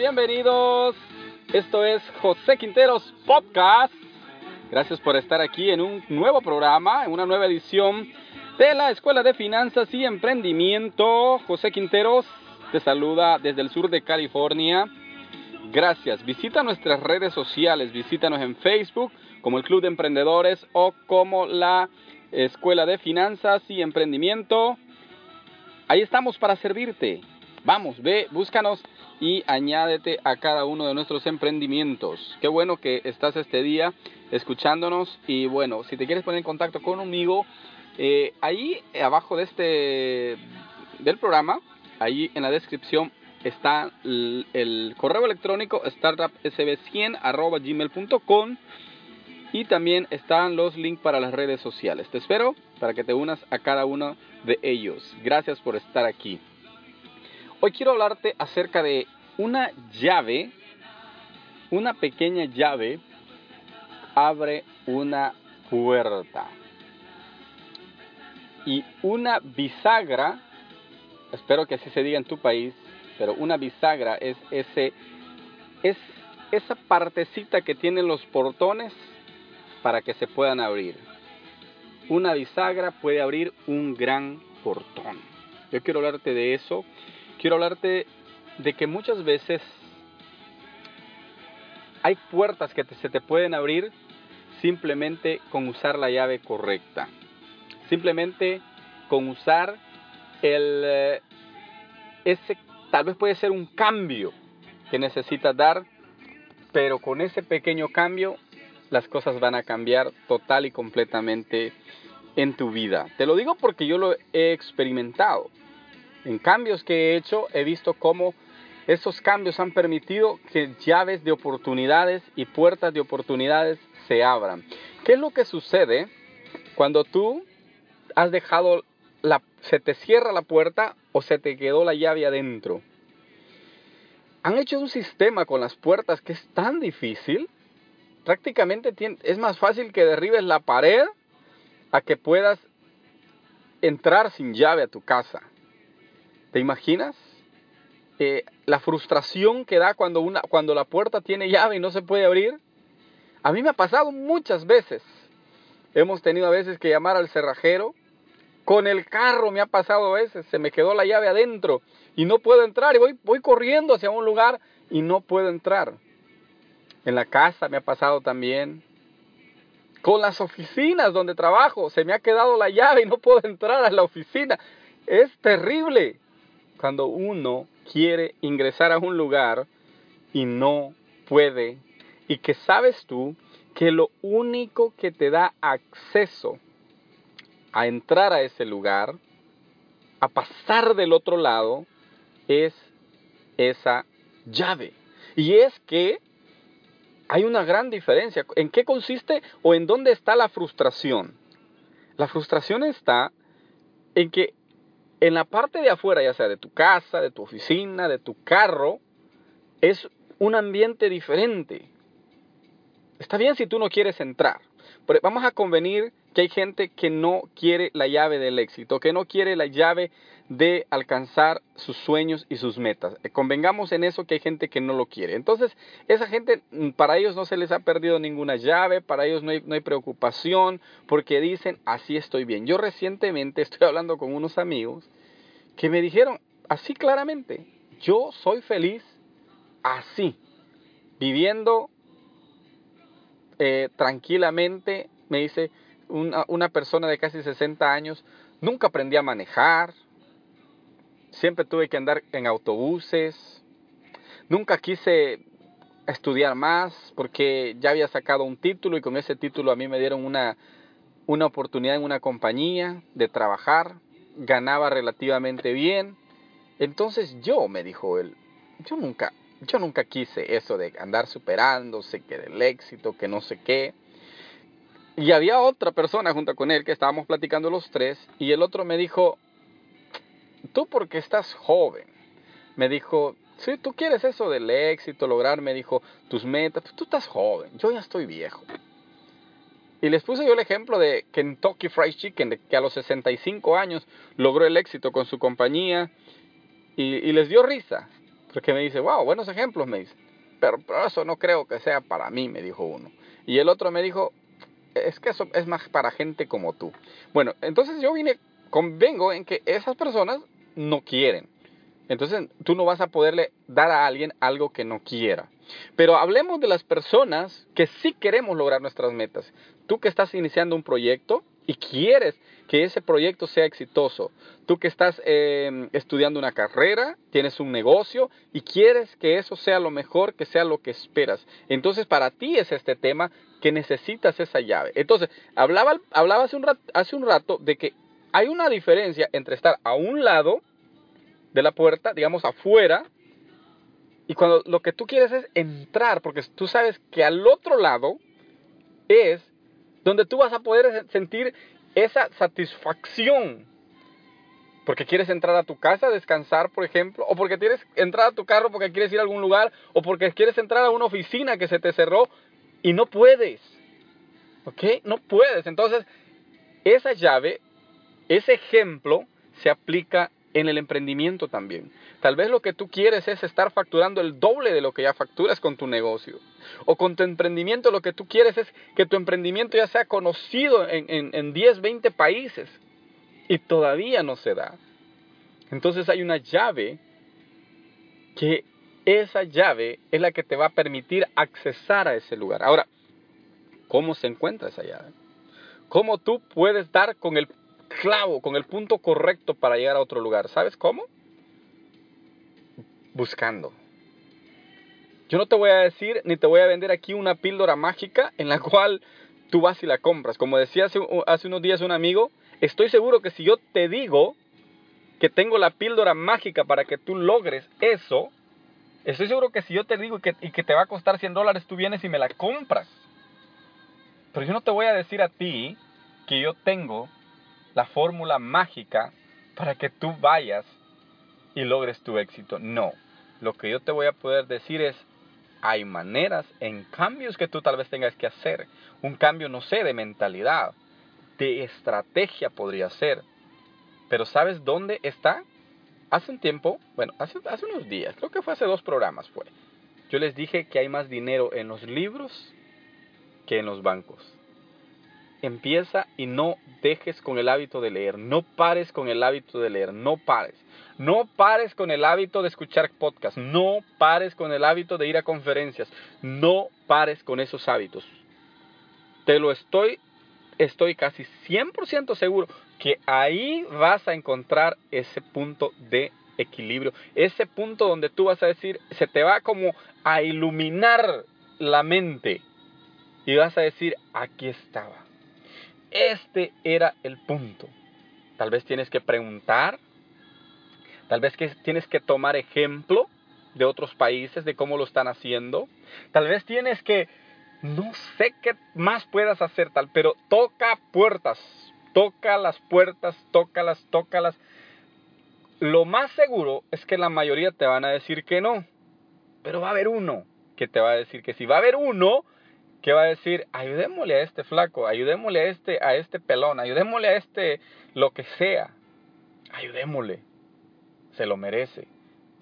Bienvenidos. Esto es José Quinteros Podcast. Gracias por estar aquí en un nuevo programa, en una nueva edición de la Escuela de Finanzas y Emprendimiento. José Quinteros te saluda desde el sur de California. Gracias. Visita nuestras redes sociales, visítanos en Facebook como el Club de Emprendedores o como la Escuela de Finanzas y Emprendimiento. Ahí estamos para servirte. Vamos, ve, búscanos y añádete a cada uno de nuestros emprendimientos. Qué bueno que estás este día escuchándonos y bueno, si te quieres poner en contacto conmigo, eh, ahí abajo de este del programa, ahí en la descripción está el, correo electrónico startupsb100 y también están los links para las redes sociales. Te espero para que te unas a cada uno de ellos. Gracias por estar aquí. Hoy quiero hablarte acerca de una llave, una pequeña llave abre una puerta. Y una bisagra, espero que así se diga en tu país, pero una bisagra es ese es esa partecita que tienen los portones para que se puedan abrir. Una bisagra puede abrir un gran portón. Yo quiero hablarte de eso quiero hablarte de que muchas veces hay puertas que se te pueden abrir simplemente con usar la llave correcta. Simplemente con usar el eh, ese tal vez puede ser un cambio que necesitas dar, pero con ese pequeño cambio las cosas van a cambiar total y completamente en tu vida. Te lo digo porque yo lo he experimentado en cambios que he hecho, he visto cómo esos cambios han permitido que llaves de oportunidades y puertas de oportunidades se abran. ¿Qué es lo que sucede cuando tú has dejado la, se te cierra la puerta o se te quedó la llave adentro? Han hecho un sistema con las puertas que es tan difícil, prácticamente es más fácil que derribes la pared a que puedas entrar sin llave a tu casa. ¿Te imaginas? Eh, la frustración que da cuando, una, cuando la puerta tiene llave y no se puede abrir. A mí me ha pasado muchas veces. Hemos tenido a veces que llamar al cerrajero. Con el carro me ha pasado a veces. Se me quedó la llave adentro y no puedo entrar. Y voy, voy corriendo hacia un lugar y no puedo entrar. En la casa me ha pasado también. Con las oficinas donde trabajo se me ha quedado la llave y no puedo entrar a la oficina. Es terrible cuando uno quiere ingresar a un lugar y no puede. Y que sabes tú que lo único que te da acceso a entrar a ese lugar, a pasar del otro lado, es esa llave. Y es que hay una gran diferencia. ¿En qué consiste o en dónde está la frustración? La frustración está en que en la parte de afuera, ya sea de tu casa, de tu oficina, de tu carro, es un ambiente diferente. Está bien si tú no quieres entrar, pero vamos a convenir que hay gente que no quiere la llave del éxito, que no quiere la llave de alcanzar sus sueños y sus metas. Eh, convengamos en eso que hay gente que no lo quiere. Entonces, esa gente, mm, para ellos no se les ha perdido ninguna llave, para ellos no hay, preocupación, porque dicen, así estoy bien. Yo recientemente estoy hablando con unos amigos que me dijeron así claramente, yo soy feliz así, viviendo eh, tranquilamente, me dice una, persona de casi 60 años, nunca aprendí a manejar, siempre tuve que andar en autobuses, nunca quise estudiar más porque ya había sacado un título y con ese título a mí me dieron una, una oportunidad en una compañía de trabajar, ganaba relativamente bien. Entonces yo, me dijo él, yo nunca, yo nunca quise eso de andar superándose, que del éxito, que no sé qué. Y había otra persona junto con él que estábamos platicando los tres y el otro me dijo, tú porque estás joven, me dijo, si tú quieres eso del éxito, lograr, me dijo, tus metas, tú estás joven, yo ya estoy viejo. Y les puse yo el ejemplo de Kentucky Fried Chicken, que a los 65 años logró el éxito con su compañía y, les dio risa. Porque me dice, wow, buenos ejemplos, me dice. Pero, pero eso no creo que sea para mí, me dijo uno. Y el otro me dijo, es que eso es más para gente como tú. Bueno, entonces yo vine, convengo en que esas personas no quieren. Entonces tú no vas a poderle dar a alguien algo que no quiera. Pero hablemos de las personas que sí queremos lograr nuestras metas. Tú que estás iniciando un proyecto y quieres que ese proyecto sea exitoso. Tú que estás em, estudiando una carrera, tienes un negocio y quieres que eso sea lo mejor, que sea lo que esperas. Entonces para ti es este tema que necesitas esa llave. Entonces, hablaba, hablaba hace, un hace un rato de que hay una diferencia entre estar a un lado de la puerta, digamos afuera, y cuando lo que tú quieres es entrar, porque tú sabes que al otro lado es donde tú vas a poder sentir esa satisfacción. Porque quieres entrar a tu casa a descansar, por ejemplo, o porque quieres entrar a tu carro porque quieres ir a algún lugar, o porque quieres entrar a una oficina que se te cerró y no puedes. ¿Ok? No puedes. Entonces, esa llave, ese ejemplo, se aplica en el emprendimiento también. Tal vez lo que tú quieres es estar facturando el doble de lo que ya facturas con tu negocio. O con tu emprendimiento lo que tú quieres es que tu emprendimiento ya sea conocido en, en, en 10, 20 países. Y todavía no se da. Entonces hay una llave que esa llave es la que te va a permitir accesar a ese lugar. Ahora, ¿cómo se encuentra esa llave? ¿Cómo tú puedes dar con el clavo, con el punto correcto para llegar a otro lugar? ¿Sabes cómo? Buscando. Yo no te voy a decir ni te voy a vender aquí una píldora mágica en la cual tú vas y la compras. Como decía hace, hace unos días un amigo, estoy seguro que si yo te digo que tengo la píldora mágica para que tú logres eso, Estoy seguro que si yo te digo y que, te va a costar 100 dólares, tú vienes y me la compras. Pero yo no te voy a decir a ti que yo tengo la fórmula mágica para que tú vayas y logres tu éxito. No. Lo que yo te voy a poder decir es, hay maneras en cambios que tú tal vez tengas que hacer. Un cambio, no sé, de mentalidad, de estrategia podría ser. Pero ¿sabes dónde está? Hace un tiempo, bueno, hace, hace unos días, creo que fue hace dos programas fue, yo les dije que hay más dinero en los libros que en los bancos. Empieza y no dejes con el hábito de leer, no pares con el hábito de leer, no pares. No pares con el hábito de escuchar podcasts, no pares con el hábito de ir a conferencias, no pares con esos hábitos. Te lo estoy, estoy casi 100% seguro que ahí vas a encontrar ese punto de equilibrio, ese punto donde tú vas a decir, se te va como a iluminar la mente y vas a decir, aquí estaba. Este era el punto. Tal vez tienes que preguntar, tal vez que tienes que tomar ejemplo de otros países, de cómo lo están haciendo. Tal vez tienes que, no sé qué más puedas hacer tal, pero toca puertas, Toca las puertas, tócalas, tócalas. Lo más seguro es que la mayoría te van a decir que no. Pero va a haber uno que te va a decir que sí. Va a haber uno que va a decir, ayudémosle a este flaco, ayudémosle a este, a este pelón, ayudémosle a este lo que sea. Ayudémosle. Se lo merece.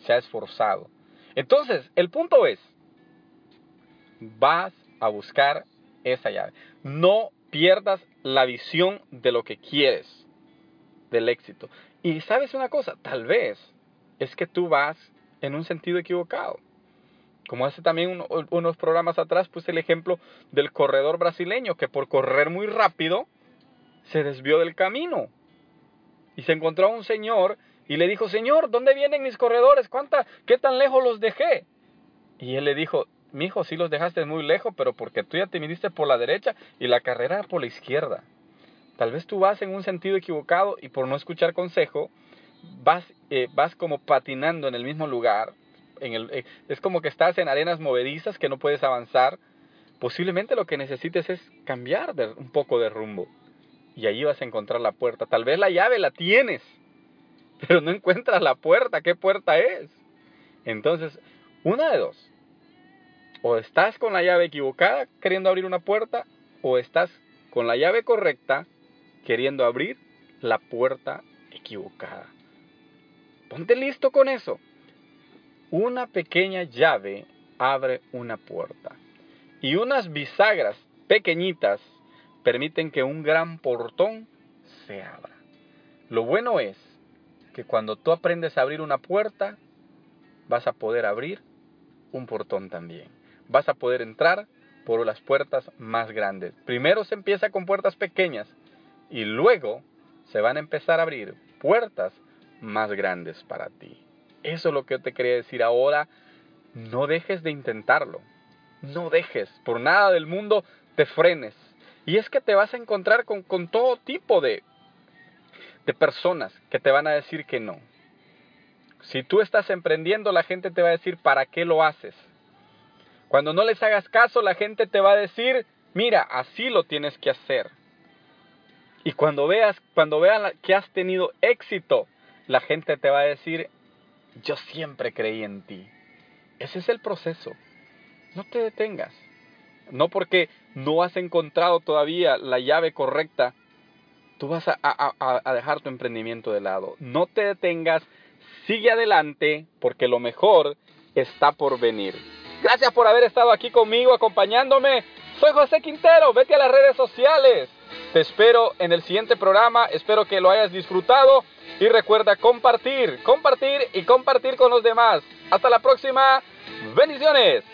Se ha esforzado. Entonces, el punto es, vas a buscar esa llave. No pierdas la visión de lo que quieres, del éxito. Y sabes una cosa, tal vez es que tú vas en un sentido equivocado. Como hace también unos programas atrás puse el ejemplo del corredor brasileño que por correr muy rápido se desvió del camino. Y se encontró a un señor y le dijo, Señor, ¿dónde vienen mis corredores? ¿Cuánta, ¿Qué tan lejos los dejé? Y él le dijo, mi hijo, sí los dejaste muy lejos, pero porque tú ya te viniste por la derecha y la carrera por la izquierda. Tal vez tú vas en un sentido equivocado y por no escuchar consejo, vas, eh, vas como patinando en el mismo lugar. Eh, es como que estás en arenas movedizas que no puedes avanzar. Posiblemente lo que necesites es cambiar un poco de rumbo. Y allí vas a encontrar la puerta. Tal vez la llave la tienes, pero no encuentras la puerta. ¿Qué puerta es? Entonces, una de dos o estás con la llave equivocada queriendo abrir una puerta o estás con la llave correcta queriendo abrir la puerta equivocada. Ponte listo con eso. una pequeña llave abre una puerta y unas bisagras pequeñitas permiten que un gran portón se abra. Lo bueno es que cuando tú aprendes a abrir una puerta, vas a poder abrir un portón también. Vas a poder entrar por las puertas más grandes. Primero se empieza con puertas pequeñas y luego se van a empezar a abrir puertas más grandes para ti. Eso es lo que te quería decir ahora. No dejes de intentarlo. No dejes, por nada del mundo, te frenes. Y es que te vas a encontrar con, con todo tipo de, de personas que te van a decir que no. Si tú estás emprendiendo, la gente te va a decir, ¿para qué lo haces? Cuando no les hagas caso, la gente te va a decir, mira, así lo tienes que hacer. Y cuando veas, cuando vean que has tenido éxito, la gente te va a decir, yo siempre creí en ti. Ese es el proceso. No te detengas. No porque no has encontrado todavía la llave correcta, tú vas a, a, dejar tu emprendimiento de lado. No te detengas, sigue adelante, porque lo mejor está por venir. Gracias por haber estado aquí conmigo, acompañándome. Soy José Quintero, vete a las redes sociales. Te espero en el siguiente programa, espero que lo hayas disfrutado y recuerda compartir, compartir y compartir con los demás. Hasta la próxima, bendiciones.